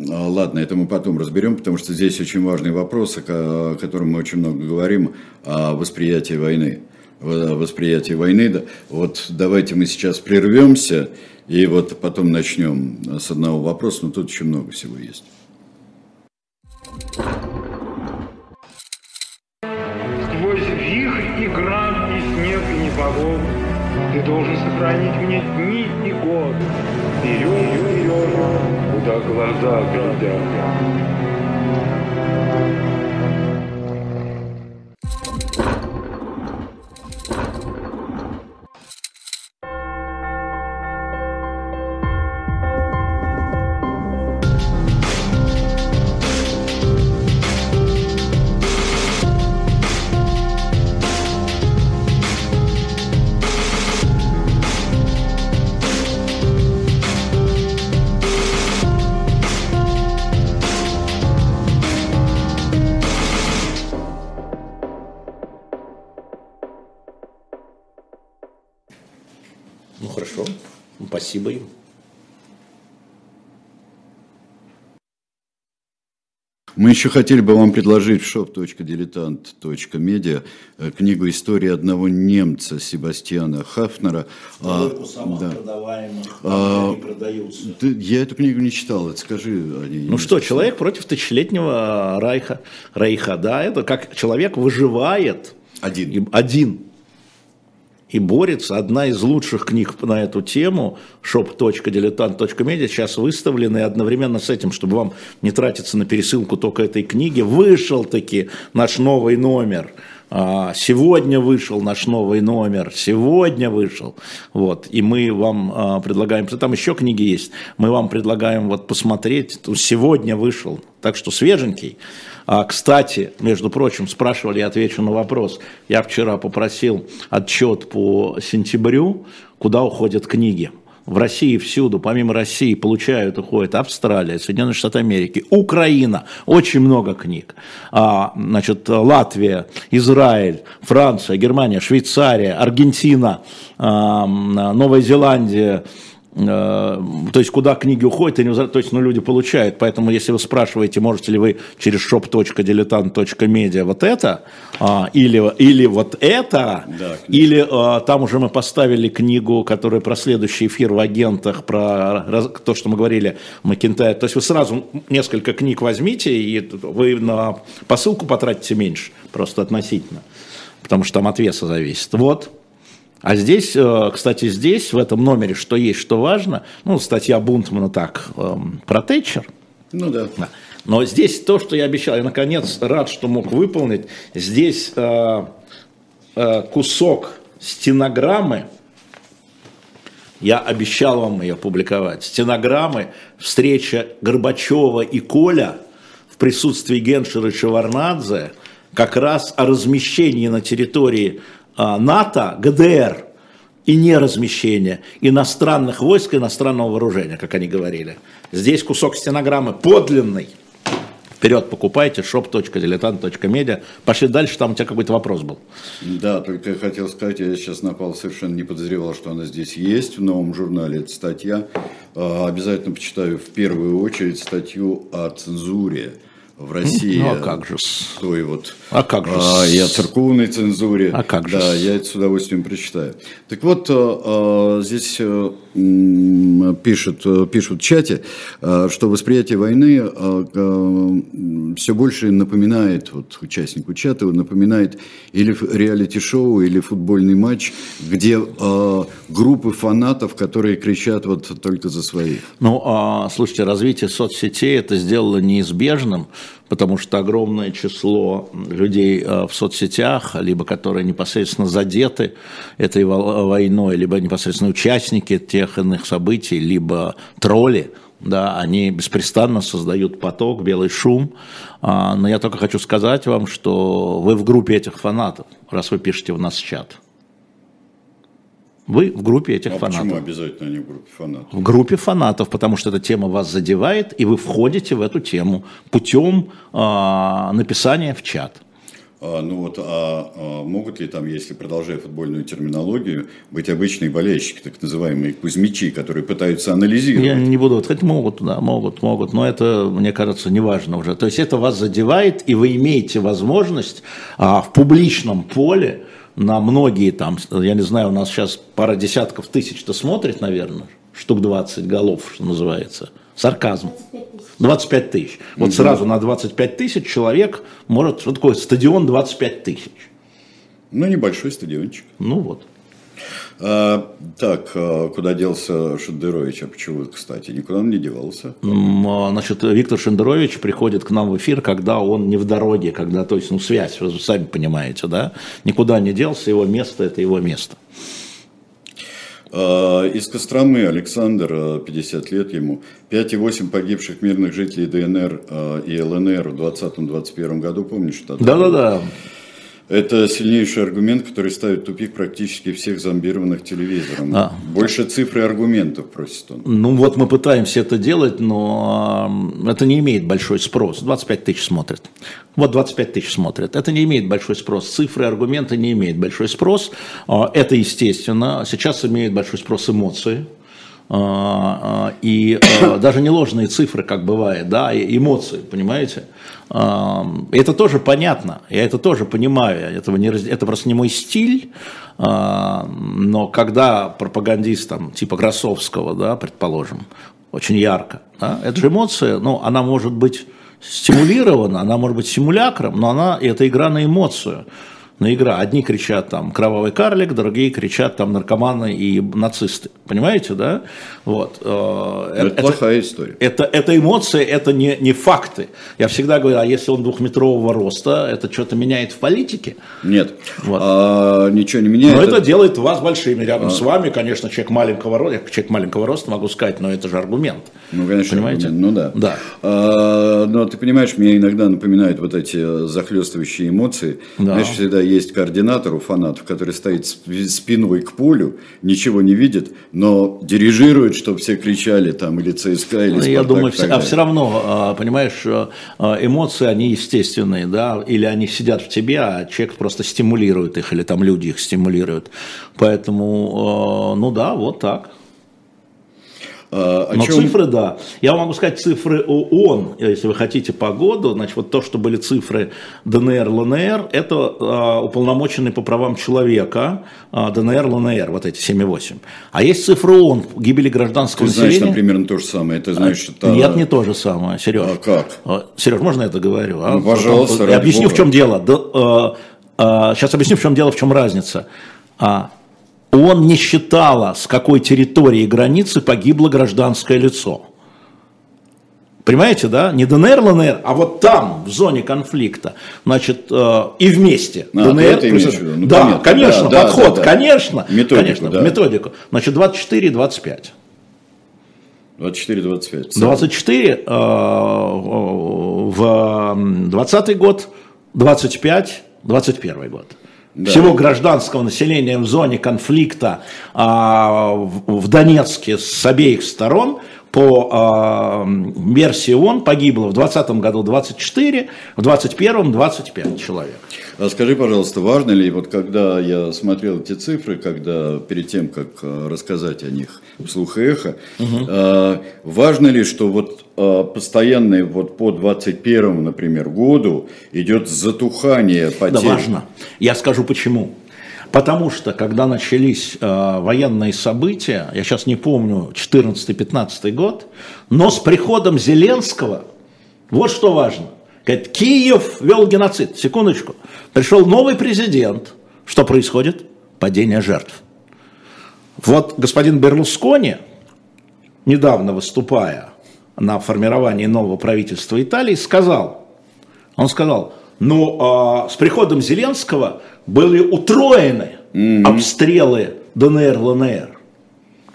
а, Ладно, это мы потом разберем, потому что здесь очень важный вопрос, о котором мы очень много говорим, о восприятии войны. Восприятие войны. Вот давайте мы сейчас прервемся и вот потом начнем с одного вопроса, но тут еще много всего есть. И и и Ты должен сохранить мне дни и годы. Вперед, вперед, куда глаза глядят. Мы еще хотели бы вам предложить в shop.diletant.media э, книгу «История одного немца» Себастьяна Хафнера. А, самых да. продаваемых, а, продаются. Ты, я эту книгу не читал, это скажи о ней. Ну что, «Человек против тысячелетнего райха, райха», да, это как человек выживает. Один. Один и борется. Одна из лучших книг на эту тему, shop.diletant.media, сейчас выставлена, и одновременно с этим, чтобы вам не тратиться на пересылку только этой книги, вышел таки наш новый номер. А, сегодня вышел наш новый номер, сегодня вышел. Вот, и мы вам а, предлагаем, там еще книги есть, мы вам предлагаем вот посмотреть, сегодня вышел, так что свеженький. А, кстати, между прочим, спрашивали, я отвечу на вопрос. Я вчера попросил отчет по сентябрю, куда уходят книги. В России всюду, помимо России, получают, уходят Австралия, Соединенные Штаты Америки, Украина, очень много книг. А, значит, Латвия, Израиль, Франция, Германия, Швейцария, Аргентина, а, Новая Зеландия, то есть куда книги уходят, и не то есть ну, люди получают. Поэтому если вы спрашиваете, можете ли вы через shop.diletant.media вот это, а, или, или вот это, да, или а, там уже мы поставили книгу, которая про следующий эфир в агентах, про то, что мы говорили, Макентайр. То есть вы сразу несколько книг возьмите, и вы на посылку потратите меньше, просто относительно, потому что там от веса зависит. Вот. А здесь, э, кстати, здесь, в этом номере, что есть, что важно, ну, статья Бунтмана так, эм, про Тэтчер. Ну да. Но здесь то, что я обещал, я наконец рад, что мог выполнить. Здесь э, э, кусок стенограммы, я обещал вам ее публиковать, стенограммы, встреча Горбачева и Коля в присутствии Геншера Шеварнадзе, как раз о размещении на территории НАТО, ГДР и неразмещение иностранных войск, иностранного вооружения, как они говорили. Здесь кусок стенограммы подлинный. Вперед покупайте, shop.diletant.media. Пошли дальше, там у тебя какой-то вопрос был. Да, только я хотел сказать, я сейчас напал, совершенно не подозревал, что она здесь есть в новом журнале, эта статья. А, обязательно почитаю в первую очередь статью о цензуре в России. Ну, а как же? Той вот. А как же? А, и о церковной цензуре. А как же? Да, я это с удовольствием прочитаю. Так вот, а, а, здесь а, пишут, пишут в чате, что восприятие войны все больше напоминает, вот участнику чата, напоминает или реалити-шоу, или футбольный матч, где группы фанатов, которые кричат вот только за своих. Ну, а, слушайте, развитие соцсетей это сделало неизбежным, потому что огромное число людей э, в соцсетях, либо которые непосредственно задеты этой войной, либо непосредственно участники тех иных событий, либо тролли, да, они беспрестанно создают поток, белый шум, а, но я только хочу сказать вам, что вы в группе этих фанатов, раз вы пишете в нас чат. Вы в группе этих а фанатов. Почему обязательно они в группе фанатов? В группе фанатов, потому что эта тема вас задевает, и вы входите в эту тему путем э, написания в чат. А, ну вот, а, а могут ли там, если продолжая футбольную терминологию, быть обычные болельщики, так называемые кузьмичи, которые пытаются анализировать? Я не буду, хоть могут, да, могут, могут, но это, мне кажется, не важно уже. То есть это вас задевает, и вы имеете возможность а, в публичном поле на многие там, я не знаю, у нас сейчас пара десятков тысяч-то смотрит, наверное, штук 20 голов, что называется, сарказм. 25 тысяч. Вот угу. сразу на 25 тысяч человек может... Что такое стадион 25 тысяч? Ну, небольшой стадиончик. Ну вот. А, так, а куда делся Шендерович? А почему, кстати, никуда он не девался? А, значит, Виктор Шендерович приходит к нам в эфир, когда он не в дороге, когда, то есть, ну, связь, вы сами понимаете, да? Никуда не делся, его место – это его место. А, из Костромы Александр, 50 лет ему, 5,8 погибших мирных жителей ДНР и ЛНР в 2020-2021 году, помнишь? Да-да-да. Это сильнейший аргумент, который ставит тупик практически всех зомбированных телевизором. А. Больше цифр и аргументов просит он. Ну вот мы пытаемся это делать, но это не имеет большой спрос. 25 тысяч смотрят. Вот 25 тысяч смотрят. Это не имеет большой спрос. Цифры, аргументы не имеют большой спрос. А, это естественно. Сейчас имеют большой спрос эмоции. А, и даже не ложные цифры, как бывает, да, эмоции, понимаете? Это тоже понятно, я это тоже понимаю, этого не, это просто не мой стиль, но когда пропагандист там, типа Красовского, да, предположим, очень ярко, да, это же эмоция, ну, она может быть стимулирована, она может быть симулякром, но она, это игра на эмоцию на игра. Одни кричат там кровавый карлик, другие кричат там наркоманы и нацисты. Понимаете, да? Вот. Э, это, это плохая история. Это, это эмоции, это не, не факты. Я всегда говорю, а если он двухметрового роста, это что-то меняет в политике? Нет, вот. а, ничего не меняет. Но это делает вас большими. Рядом а. с вами, конечно, человек маленького роста, я человек маленького роста могу сказать, но это же аргумент. Ну, конечно, Понимаете? Аргумент. Ну да. да. А, но ты понимаешь, мне иногда напоминают вот эти захлестывающие эмоции. Да. Знаешь, всегда есть координатор у фанатов, который стоит спиной к полю, ничего не видит, но дирижирует, чтобы все кричали там или ЦСКА, или ну, Спартак. Я думаю, все, а все равно, а, понимаешь, э, э, эмоции, они естественные, да, или они сидят в тебе, а человек просто стимулирует их, или там люди их стимулируют. Поэтому, э, ну да, вот так. А, о Но чем... цифры, да. Я могу сказать цифры ООН, если вы хотите по году. Значит, вот то, что были цифры ДНР, ЛНР, это а, уполномоченный по правам человека а, ДНР, ЛНР, вот эти 7,8. А есть цифры ООН гибели гражданского Ты знаешь, населения. примерно то же самое. Это значит, это... Нет, не то же самое, Сереж. А как? А, Сереж, можно я это говорю? А? Ну, пожалуйста. Я объясню, Бога. в чем дело. Да, а, а, сейчас объясню, в чем дело, в чем разница. А, он не считала, с какой территории границы погибло гражданское лицо. Понимаете, да? Не ДНР, ЛНР, а вот там, в зоне конфликта. Значит, э, и вместе. А, ДНР, плюс... ну, да, понятно. конечно, да, подход, да, да. конечно. Методику, конечно, да. методику. Значит, 24 и 25. 24-25. 24 э, в 20 год, 25, 21 год. Да. Всего гражданского населения в зоне конфликта а, в, в Донецке с обеих сторон по э, версии ООН погибло в 2020 году 24, в 2021 25 человек. А скажи, пожалуйста, важно ли, вот когда я смотрел эти цифры, когда перед тем, как э, рассказать о них вслух и эхо, угу. э, важно ли, что вот э, постоянно вот по 21, например, году идет затухание потерь? Да, важно. Я скажу почему. Потому что, когда начались э, военные события, я сейчас не помню, 14-15 год, но с приходом Зеленского, вот что важно, говорит, Киев вел геноцид, секундочку, пришел новый президент, что происходит? Падение жертв. Вот господин Берлускони, недавно выступая на формировании нового правительства Италии, сказал, он сказал, ну, э, с приходом Зеленского были утроены mm-hmm. обстрелы ДНР, ЛНР.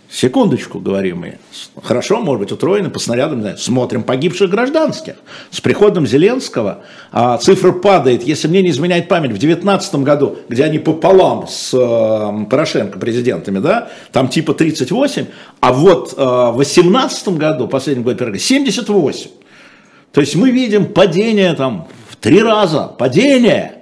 Секундочку, говорим мы. Хорошо, может быть, утроены по снарядам. знаю, Смотрим погибших гражданских. С приходом Зеленского а, цифра падает, если мне не изменяет память, в 2019 году, где они пополам с э, Порошенко президентами, да, там типа 38, а вот э, в 2018 году, последний год, 78. То есть мы видим падение там в три раза, падение.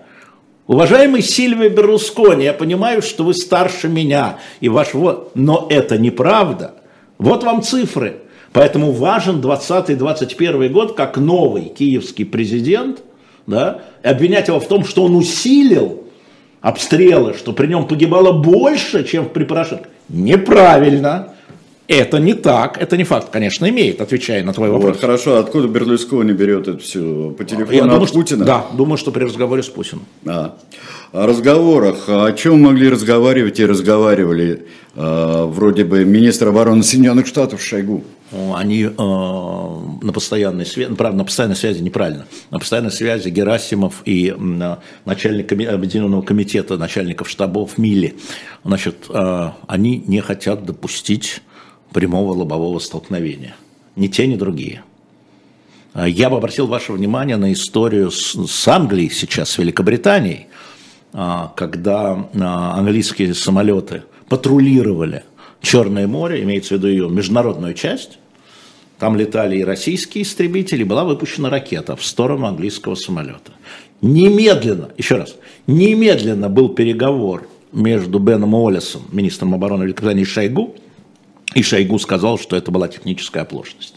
Уважаемый Сильвия Берлускони, я понимаю, что вы старше меня, и ваш вот, но это неправда. Вот вам цифры. Поэтому важен 20-21 год как новый киевский президент, да, и обвинять его в том, что он усилил обстрелы, что при нем погибало больше, чем при Порошенко. Неправильно. Это не так, это не факт, конечно, имеет, отвечая на твой вопрос. Вот, хорошо, откуда Берлускони берет это все? По телефону Я от думаю, Путина? Что, да, думаю, что при разговоре с Путиным. А. О разговорах, о чем могли разговаривать и разговаривали э, вроде бы министр обороны Соединенных Штатов Шойгу? Они э, на постоянной связи, правда, на постоянной связи неправильно, на постоянной связи Герасимов и э, начальник Объединенного комитета начальников штабов Мили, значит, э, они не хотят допустить прямого лобового столкновения. Ни те, ни другие. А я бы обратил ваше внимание на историю с, с Англией сейчас, с Великобританией, а, когда а, английские самолеты патрулировали Черное море, имеется в виду ее международную часть, там летали и российские истребители, была выпущена ракета в сторону английского самолета. Немедленно, еще раз, немедленно был переговор между Беном Уоллесом, министром обороны Великобритании, Шойгу, и Шойгу сказал, что это была техническая оплошность.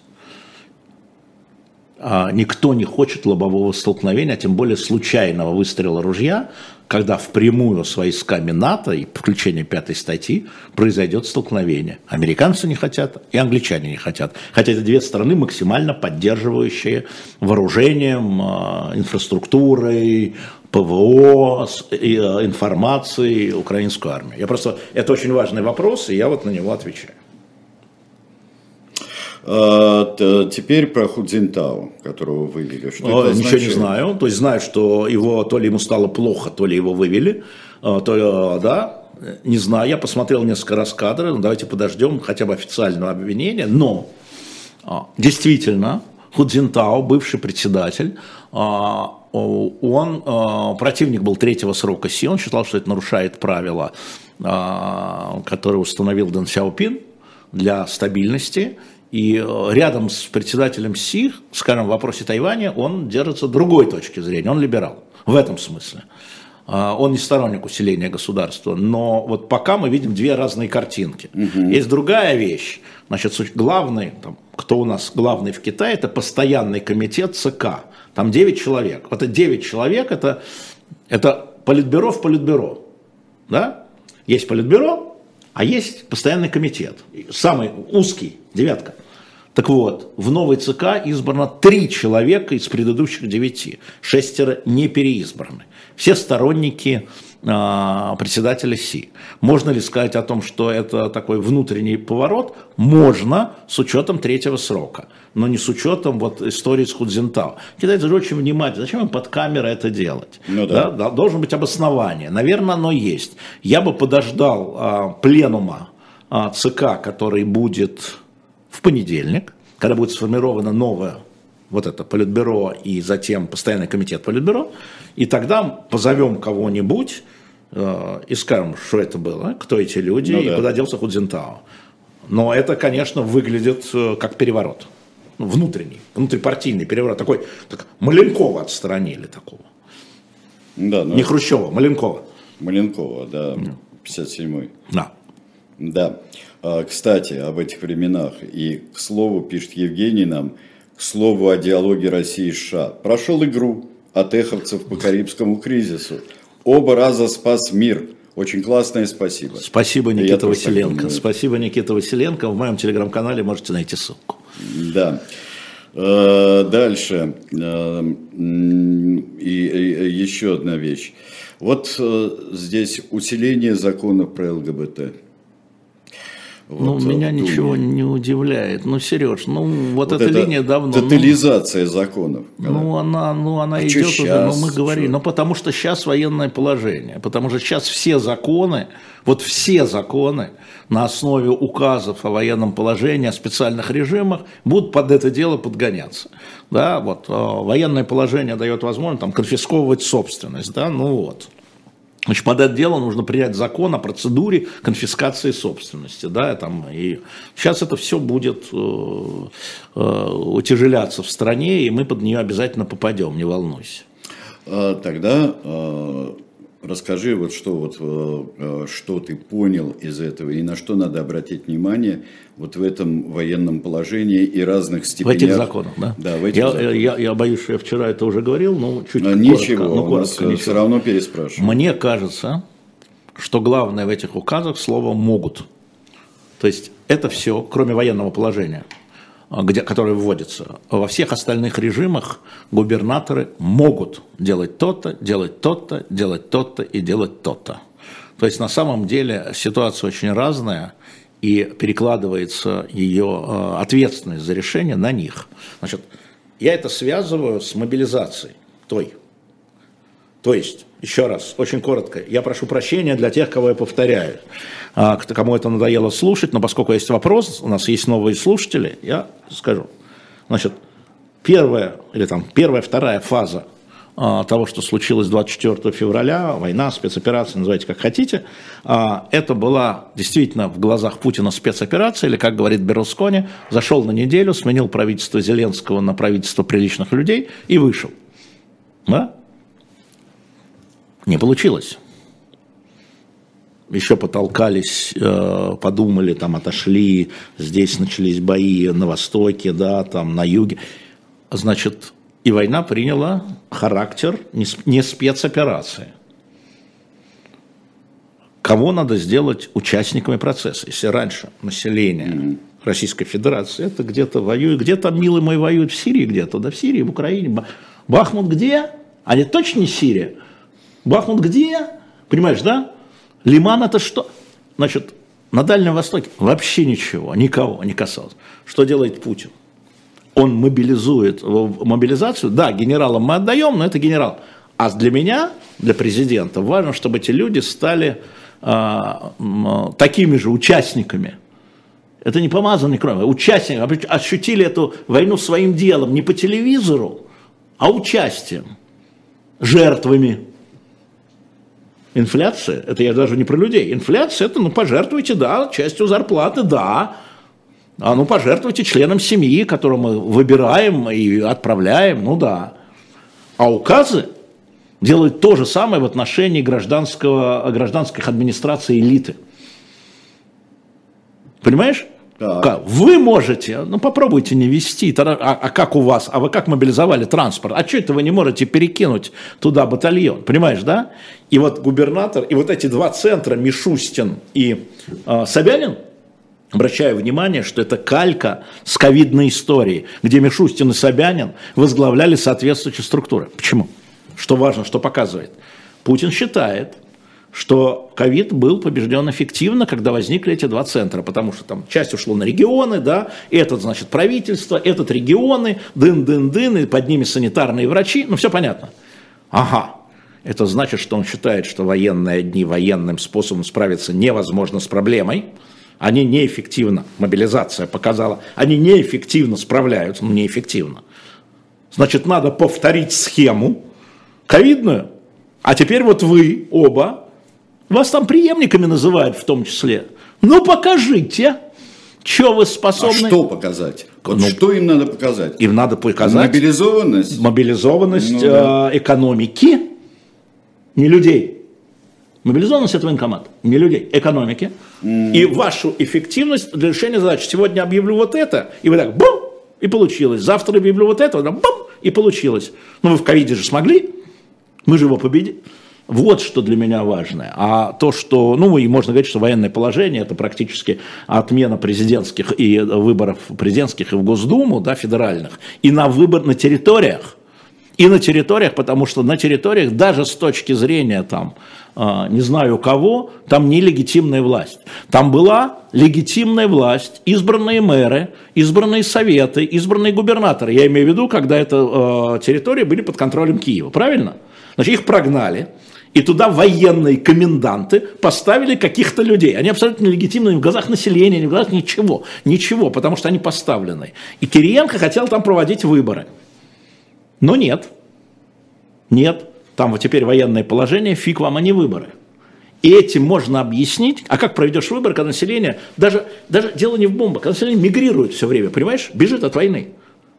А никто не хочет лобового столкновения, а тем более случайного выстрела ружья, когда впрямую с войсками НАТО и включение пятой статьи произойдет столкновение. Американцы не хотят, и англичане не хотят. Хотя это две страны, максимально поддерживающие вооружением, а, инфраструктурой, ПВО, э, информацией украинскую армию. Я просто, это очень важный вопрос, и я вот на него отвечаю. А, теперь про Худзинтау, которого вывели. Что это ничего не знаю. То есть знаю, что его то ли ему стало плохо, то ли его вывели. А, то, да, не знаю. Я посмотрел несколько раз кадры. Ну, давайте подождем хотя бы официального обвинения. Но а, действительно, Худзинтау, бывший председатель, он, противник был третьего срока Си, он считал, что это нарушает правила, которые установил Дэн Сяопин для стабильности, и э, рядом с председателем Си, скажем, в вопросе Тайваня, он держится другой точки зрения, он либерал в этом смысле. А, он не сторонник усиления государства, но вот пока мы видим две разные картинки. Угу. Есть другая вещь. Значит, главный, там, кто у нас главный в Китае, это постоянный комитет ЦК. Там 9 человек. Вот это 9 человек, это, это политбюро в политбюро. Да? Есть политбюро, а есть постоянный комитет, самый узкий, девятка. Так вот, в новой ЦК избрано три человека из предыдущих девяти, шестеро не переизбраны. Все сторонники председателя Си. Можно ли сказать о том, что это такой внутренний поворот? Можно, с учетом третьего срока, но не с учетом вот истории с Худзинтау. Китайцы же очень внимательны. Зачем им под камерой это делать? Ну, да. Да, должен быть обоснование. Наверное, оно есть. Я бы подождал а, пленума а, ЦК, который будет в понедельник, когда будет сформировано новое вот это Политбюро и затем постоянный комитет Политбюро, и тогда позовем кого-нибудь э, и скажем, что это было, кто эти люди ну, и да. куда делся Худзинтао. Но это, конечно, выглядит э, как переворот. Ну, внутренний, внутрипартийный переворот. Такой, так, Маленкова отстранили такого. Да, ну, Не Хрущева, Маленкова. Маленкова, да, 57-й. Да. Да. А, кстати, об этих временах. И, к слову, пишет Евгений нам, к слову о диалоге России и США. Прошел игру от эховцев по Карибскому кризису. Оба раза спас мир. Очень классное спасибо. Спасибо, Никита Василенко. Спасибо, Никита Василенко. В моем телеграм-канале можете найти ссылку. Да. Э, дальше. Э, и еще одна вещь. Вот э, здесь усиление законов про ЛГБТ. Ну, вот, меня ничего не удивляет. Ну, Сереж, ну, вот, вот эта линия давно... Тотализация ну, законов. Ну, она, ну, она а идет уже, ну, мы говорим. Ну, потому что сейчас военное положение. Потому что сейчас все законы, вот все законы на основе указов о военном положении, о специальных режимах будут под это дело подгоняться. Да, вот, э, военное положение дает возможность там, конфисковывать собственность. Да, ну вот. Значит, под это дело нужно принять закон о процедуре конфискации собственности. Да, там, и сейчас это все будет э, э, утяжеляться в стране, и мы под нее обязательно попадем, не волнуйся. А, тогда э, расскажи, вот что, вот, э, э, что ты понял из этого и на что надо обратить внимание вот в этом военном положении и разных степенях. В этих законах, да? Да, в этих я, законах. Я, я боюсь, что я вчера это уже говорил, но чуть но Ничего, коротко, ну, коротко, ничего. все равно переспрашиваю. Мне кажется, что главное в этих указах слово «могут». То есть это все, кроме военного положения, где, которое вводится. Во всех остальных режимах губернаторы могут делать то-то, делать то-то, делать то-то и делать то-то. То есть на самом деле ситуация очень разная – и перекладывается ее э, ответственность за решение на них. Значит, я это связываю с мобилизацией той. То есть, еще раз, очень коротко, я прошу прощения для тех, кого я повторяю, а, кому это надоело слушать, но поскольку есть вопрос, у нас есть новые слушатели, я скажу. Значит, первая, или там первая, вторая фаза а, того, что случилось 24 февраля, война, спецоперация, называйте как хотите, а, это была действительно в глазах Путина спецоперация, или, как говорит Берлускони, зашел на неделю, сменил правительство Зеленского на правительство приличных людей и вышел. Да? Не получилось. Еще потолкались, э, подумали, там отошли, здесь начались бои на востоке, да, там на юге. Значит, и война приняла характер не спецоперации. Кого надо сделать участниками процесса? Если раньше население Российской Федерации, это где-то воюет, где-то, милый мой, воюет в Сирии где-то, да, в Сирии, в Украине. Бахмут где? А не точно не Сирия. Бахмут где? Понимаешь, да? Лиман это что? Значит, на Дальнем Востоке вообще ничего, никого не касалось. Что делает Путин? он мобилизует мобилизацию, да, генералам мы отдаем, но это генерал. А для меня, для президента, важно, чтобы эти люди стали а, такими же участниками. Это не помазанные кроме, участниками, ощутили эту войну своим делом, не по телевизору, а участием, жертвами. Инфляция, это я даже не про людей, инфляция это, ну, пожертвуйте, да, частью зарплаты, да, а ну пожертвуйте членам семьи, которого мы выбираем и отправляем, ну да. А указы делают то же самое в отношении гражданского, гражданских администраций элиты. Понимаешь? Так. Вы можете, ну попробуйте не вести, а, а как у вас, а вы как мобилизовали транспорт, а что это вы не можете перекинуть туда батальон, понимаешь, да? И вот губернатор, и вот эти два центра, Мишустин и э, Собянин, Обращаю внимание, что это калька с ковидной историей, где Мишустин и Собянин возглавляли соответствующие структуры. Почему? Что важно, что показывает? Путин считает, что ковид был побежден эффективно, когда возникли эти два центра, потому что там часть ушло на регионы, да, этот, значит, правительство, этот регионы, дын-дын-дын, и под ними санитарные врачи, ну все понятно. Ага, это значит, что он считает, что военные дни военным способом справиться невозможно с проблемой, они неэффективно, мобилизация показала, они неэффективно справляются, ну неэффективно. Значит, надо повторить схему ковидную, а теперь вот вы оба, вас там преемниками называют в том числе. Ну покажите, что вы способны. А что показать? Вот ну, что им надо показать? Им надо показать. Мобилизованность? Мобилизованность ну, да. э, экономики, не людей. Мобилизованность – это военкомат, не людей, экономики. Mm. И вашу эффективность для решения задач. Сегодня объявлю вот это, и вы так бум, и получилось. Завтра объявлю вот это, бум, и получилось. Ну вы в ковиде же смогли, мы же его победили. Вот что для меня важное. А то, что, ну, и можно говорить, что военное положение – это практически отмена президентских и выборов президентских и в Госдуму, да, федеральных, и на выбор на территориях. И на территориях, потому что на территориях даже с точки зрения там, э, не знаю кого, там нелегитимная власть. Там была легитимная власть, избранные мэры, избранные советы, избранные губернаторы. Я имею в виду, когда это э, территории были под контролем Киева, правильно? Значит, их прогнали, и туда военные коменданты поставили каких-то людей. Они абсолютно легитимны в глазах населения, не в глазах ничего. Ничего, потому что они поставлены. И Кириенко хотел там проводить выборы. Но нет. Нет. Там вот теперь военное положение, фиг вам, а не выборы. И этим можно объяснить, а как проведешь выбор, когда население, даже, даже дело не в бомбах, когда население мигрирует все время, понимаешь, бежит от войны.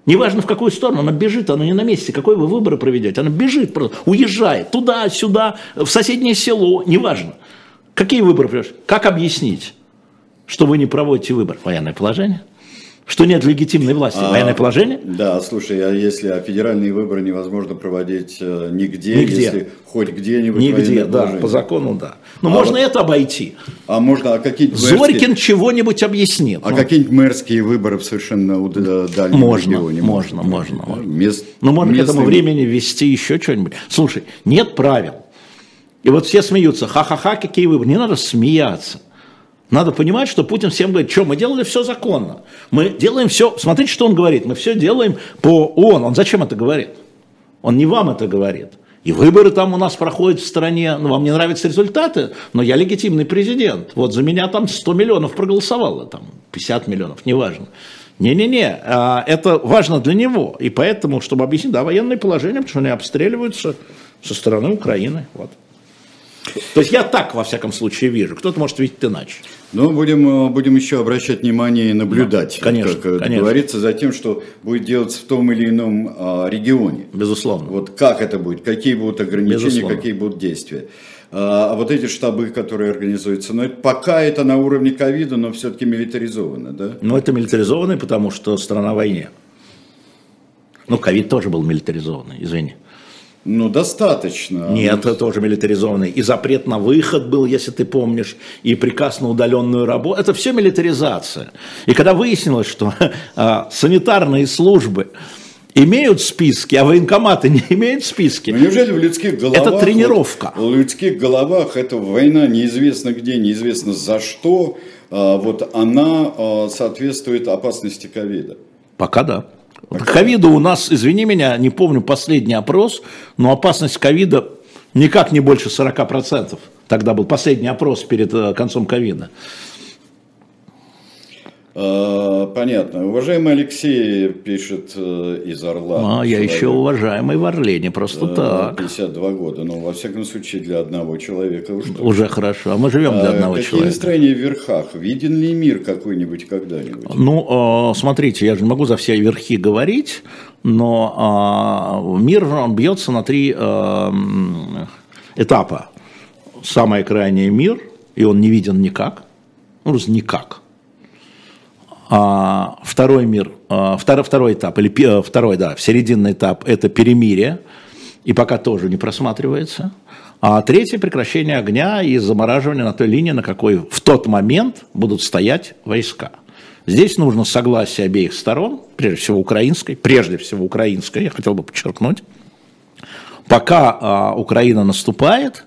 Неважно в какую сторону, она бежит, она не на месте. Какой вы выборы проведете? Она бежит, просто, уезжает туда, сюда, в соседнее село, неважно. Какие выборы проведешь? Как объяснить, что вы не проводите выбор? Военное положение? Что нет легитимной власти? А, Военное положение? Да, слушай, а если а федеральные выборы невозможно проводить э, нигде, нигде. если хоть где-нибудь Нигде, да, положение. по закону, да. Но а можно вот, это обойти. А можно, а какие Зорькин чего-нибудь объяснит. А ну. какие-нибудь мэрские выборы в совершенно э, дальнем можно, регионе? Можно, можно, можно. Мест, Но можно местный... к этому времени ввести еще что-нибудь. Слушай, нет правил. И вот все смеются, ха-ха-ха, какие выборы. Не надо смеяться. Надо понимать, что Путин всем говорит, что мы делали все законно. Мы делаем все, смотрите, что он говорит, мы все делаем по ООН. Он зачем это говорит? Он не вам это говорит. И выборы там у нас проходят в стране, ну, вам не нравятся результаты, но я легитимный президент. Вот за меня там 100 миллионов проголосовало, там 50 миллионов, неважно. Не-не-не, а, это важно для него. И поэтому, чтобы объяснить, да, военное положение, потому что они обстреливаются со стороны Украины. Вот. То есть я так, во всяком случае, вижу. Кто-то может видеть иначе. Ну, будем, э, будем еще обращать внимание и наблюдать, да, конечно, как э, конечно. говорится, за тем, что будет делаться в том или ином а, регионе. Безусловно. Вот как это будет, какие будут ограничения, Безусловно. какие будут действия. А, а вот эти штабы, которые организуются, ну, это, пока это на уровне ковида, но все-таки милитаризовано, да? Ну, это милитаризованно, потому что страна в войне. Ну, ковид тоже был милитаризованный, извини. Ну, достаточно. Нет, это тоже милитаризованный. И запрет на выход был, если ты помнишь, и приказ на удаленную работу. Это все милитаризация. И когда выяснилось, что [LAUGHS] а, санитарные службы имеют списки, а военкоматы [LAUGHS] не имеют списки. Ну, неужели в людских головах... Это тренировка. Вот, в людских головах эта война неизвестно где, неизвестно за что, а, вот она а, соответствует опасности ковида. Пока да. Ковида у нас, извини меня, не помню последний опрос, но опасность ковида никак не больше 40%. Тогда был последний опрос перед э, концом ковида. А, понятно. Уважаемый Алексей пишет э, из Орла. А, я еще уважаемый в Орле, не просто так. 52 года, но во всяком случае для одного человека уже. Уже хорошо, а мы живем для а одного какие человека. Какие настроения в верхах? Виден ли мир какой-нибудь когда-нибудь? Ну, смотрите, я же не могу за все верхи говорить, но мир, он бьется на три этапа. Самый крайний мир, и он не виден никак, ну, никак – а, второй мир, а, второй, второй этап, или второй, да, серединный этап – это перемирие, и пока тоже не просматривается. А третье – прекращение огня и замораживание на той линии, на какой в тот момент будут стоять войска. Здесь нужно согласие обеих сторон, прежде всего украинской, прежде всего украинской, я хотел бы подчеркнуть. Пока а, Украина наступает,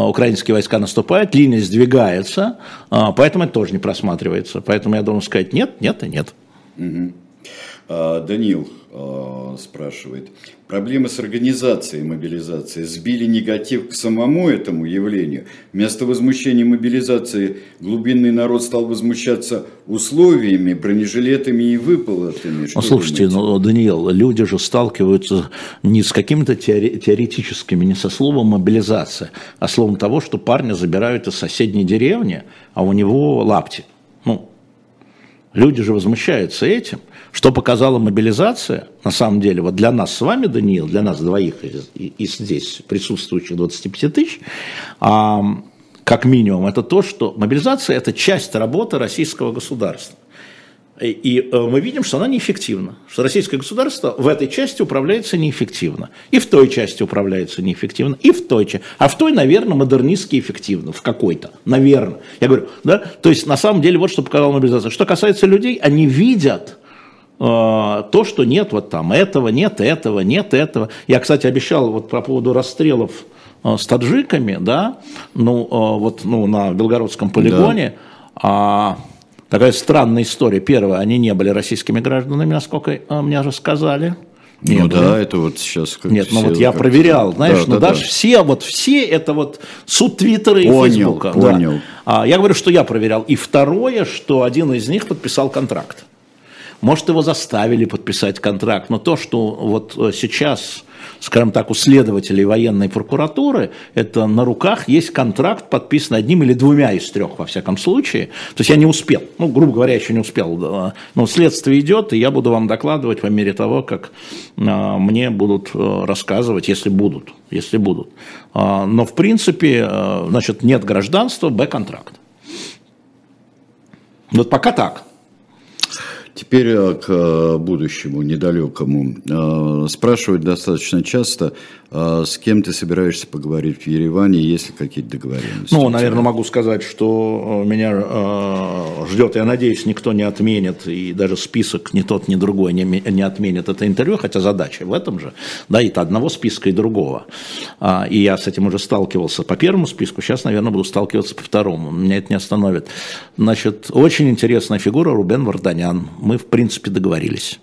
украинские войска наступают, линия сдвигается, а, поэтому это тоже не просматривается. Поэтому я должен сказать нет, нет и нет. Угу. Данил спрашивает, проблемы с организацией мобилизации сбили негатив к самому этому явлению. Вместо возмущения мобилизации глубинный народ стал возмущаться условиями, бронежилетами и выплатами. Что ну, слушайте, ну, Даниил, люди же сталкиваются не с какими-то теоретическими, не со словом мобилизация, а словом того, что парня забирают из соседней деревни, а у него лапти. Ну, люди же возмущаются этим. Что показала мобилизация, на самом деле, вот для нас с вами, Даниил, для нас двоих из, из здесь присутствующих 25 тысяч, а, как минимум, это то, что мобилизация – это часть работы российского государства. И, э, мы видим, что она неэффективна, что российское государство в этой части управляется неэффективно, и в той части управляется неэффективно, и в той части, а в той, наверное, модернистски эффективно, в какой-то, наверное. Я говорю, да, то есть на самом деле вот что показала мобилизация. Что касается людей, они видят – то, что нет вот там этого, нет этого, нет этого. Я, кстати, обещал вот по поводу расстрелов с таджиками, да, ну, вот, ну, на Белгородском полигоне, да. такая странная история. Первое, они не были российскими гражданами, насколько мне рассказали. Нет, ну да, это вот сейчас как Нет, ну вот я проверял, знаешь, да, ну да, даже да. все, вот все это вот суд Твиттера и понял, Фейсбука. Понял. Да. А, я говорю, что я проверял. И второе, что один из них подписал контракт. Может, его заставили подписать контракт, но то, что вот э, сейчас скажем так, у следователей военной прокуратуры, это на руках есть контракт, подписан одним или двумя из трех, во всяком случае. То есть я не успел, ну, грубо говоря, еще не успел. Но следствие идет, и я буду вам докладывать по мере того, как а, мне будут э, рассказывать, если будут, если будут. А, но, в принципе, э, значит, нет гражданства, Б-контракт. Вот пока так. Теперь э, к э, будущему, недалекому. Э, спрашивают достаточно часто, с кем ты собираешься поговорить в Ереване, есть ли какие-то договоренности? Ну, наверное, могу сказать, что меня ждет, я надеюсь, никто не отменит, и даже список ни тот, ни другой не, не отменит это интервью, хотя задача в этом же, да, это одного списка и другого. А, и я с этим уже сталкивался по первому списку, сейчас, наверное, буду сталкиваться по второму, меня это не остановит. Значит, очень интересная фигура Рубен Варданян мы, в принципе, договорились.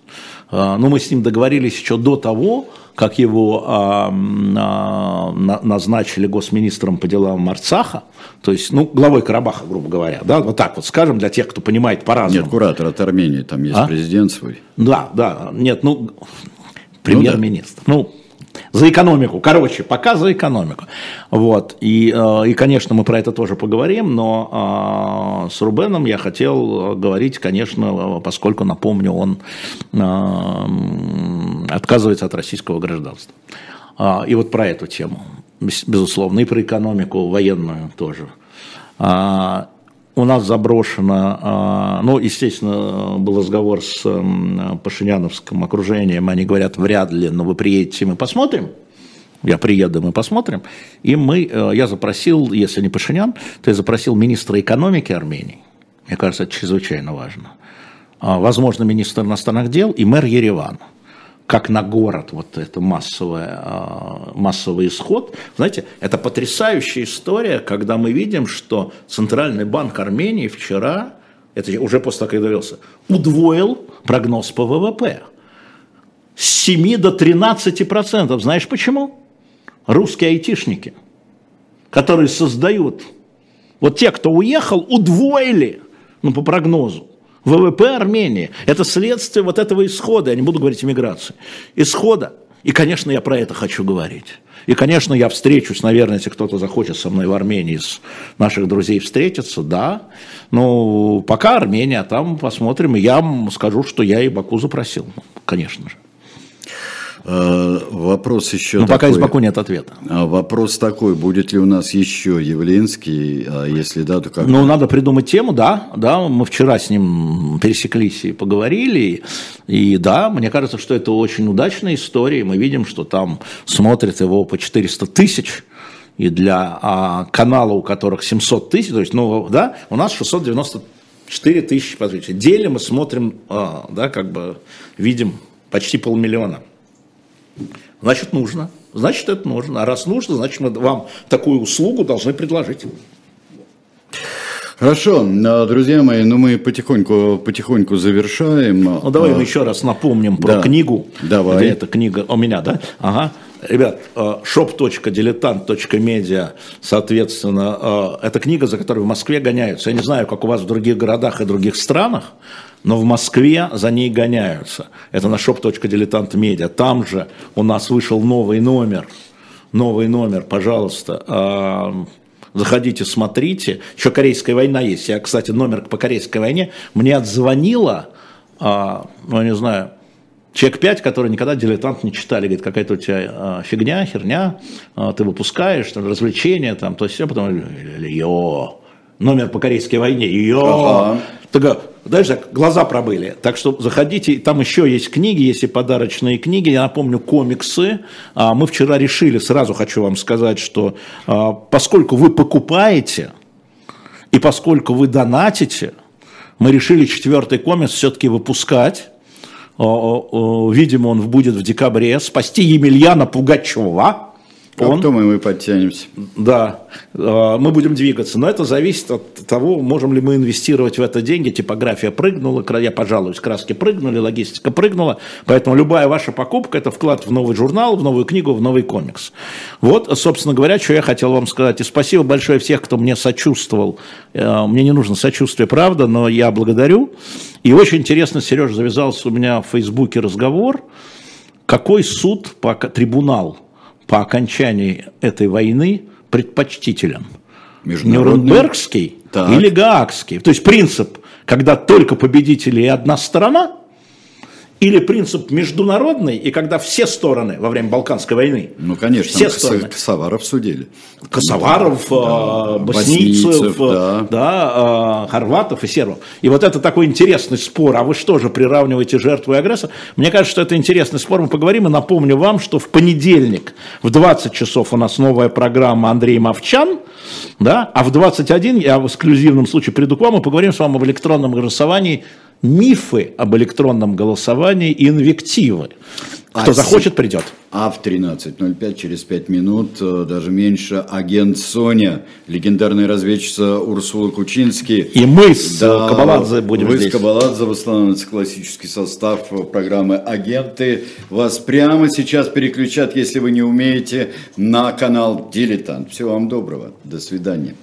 А, но мы с ним договорились еще до того, как его а, а, назначили госминистром по делам Арцаха, то есть, ну, главой Карабаха, грубо говоря, да, вот так вот скажем, для тех, кто понимает по-разному. Нет, куратор от Армении, там есть а? президент свой. Да, да, нет, ну, премьер-министр. Ну, да. ну за экономику. Короче, пока за экономику. Вот. И, э, и, конечно, мы про это тоже поговорим, но э, с Рубеном я хотел говорить, конечно, поскольку, напомню, он э, отказывается от российского гражданства. И вот про эту тему, безусловно, и про экономику военную тоже у нас заброшено, а, ну, естественно, был разговор с Пашиняновским окружением, они говорят, вряд ли, но вы приедете, мы посмотрим. Я приеду, мы посмотрим. И мы, э, я запросил, если не Пашинян, то я запросил министра экономики Армении. Мне кажется, это чрезвычайно важно. А, возможно, министр иностранных дел и мэр Еревана как на город, вот это массовое, а, массовый исход. Знаете, это потрясающая история, когда мы видим, что Центральный банк Армении вчера, это уже после того, как я довелся, удвоил прогноз по ВВП. С 7 до 13 процентов. Знаешь почему? Русские айтишники, которые создают, вот те, кто уехал, удвоили, ну, по прогнозу. ВВП Армении – это следствие вот этого исхода, я не буду говорить иммиграции, исхода. И, конечно, я про это хочу говорить. И, конечно, я встречусь, наверное, если кто-то захочет со мной в Армении из наших друзей встретиться, да. Но пока Армения, там посмотрим. Я скажу, что я и Баку запросил, конечно же. Э, вопрос еще Но такой. пока из Баку нет ответа. А, вопрос такой, будет ли у нас еще Явлинский, а если да, то как? Ну, надо придумать тему, да, да, мы вчера с ним пересеклись и поговорили, и да, мне кажется, что это очень удачная история, мы видим, что там смотрят его по 400 тысяч, и для а, канала, у которых 700 тысяч, то есть, ну, да, у нас 694 тысячи подписчиков. Делим и смотрим, а, да, как бы видим почти полмиллиона. Значит, нужно. Значит, это нужно. А раз нужно, значит, мы вам такую услугу должны предложить. Хорошо, а, друзья мои, ну мы потихоньку, потихоньку завершаем. Ну давай а, мы еще раз напомним про да. книгу. Давай. Где эта книга у меня, да? Ага. Ребят, а, shop.diletant.media, соответственно, это книга, за которой в Москве гоняются. Я не знаю, как у вас в других городах и других странах, но в Москве за ней гоняются. Это на shop.diletant.media. Там же у нас вышел новый номер. Новый номер, пожалуйста. А, заходите, смотрите. Еще Корейская война есть. Я, кстати, номер по Корейской войне. Мне отзвонила, а, ну, не знаю, Человек 5, который никогда дилетант не читали, говорит, какая-то у тебя а, фигня, херня, ты выпускаешь, там, развлечения, там, то есть все, потом, йо, номер по Корейской войне, йо, ага. Так, знаешь, так, глаза пробыли. Так что заходите, там еще есть книги, есть и подарочные книги. Я напомню, комиксы. А, мы вчера решили, сразу хочу вам сказать, что а, поскольку вы покупаете и поскольку вы донатите, мы решили четвертый комикс все-таки выпускать. видимо, он будет в декабре, спасти Емельяна Пугачева, он, а кто мы, мы подтянемся. Да, а, мы будем двигаться, но это зависит от того, можем ли мы инвестировать в это деньги. Типография прыгнула, я пожалуюсь, краски прыгнули, логистика прыгнула, поэтому любая ваша покупка – это вклад в новый журнал, в новую книгу, в новый комикс. Вот, собственно говоря, что я хотел вам сказать. И спасибо большое всех, кто мне сочувствовал. Э, мне не нужно сочувствие, правда, но я благодарю. И очень интересно, Сереж, завязался у меня в Фейсбуке разговор, какой суд, по, трибунал – по окончании этой войны предпочтителен? Нюрнбергский так. или Гаагский? То есть принцип, когда только победители и одна страна, или принцип международный, и когда все стороны во время Балканской войны, ну конечно, все стороны, Косоваров судили, Косоваров, да, а, боснийцев, да, да а, хорватов и сербов. И вот это такой интересный спор. А вы что же приравниваете жертву и агрессора? Мне кажется, что это интересный спор. Мы поговорим и напомню вам, что в понедельник в 20 часов у нас новая программа Андрей Мовчан, да, а в 21 я в эксклюзивном случае приду к вам и поговорим с вами об электронном голосовании мифы об электронном голосовании и инвективы. Кто а захочет, придет. А в 13.05, через 5 минут, э, даже меньше, агент Соня, легендарная разведчица Урсула Кучинский. И мы с да, Кабаладзе будем вы здесь. Вы с Кабаладзе восстановится классический состав программы «Агенты». Вас прямо сейчас переключат, если вы не умеете, на канал «Дилетант». Всего вам доброго. До свидания.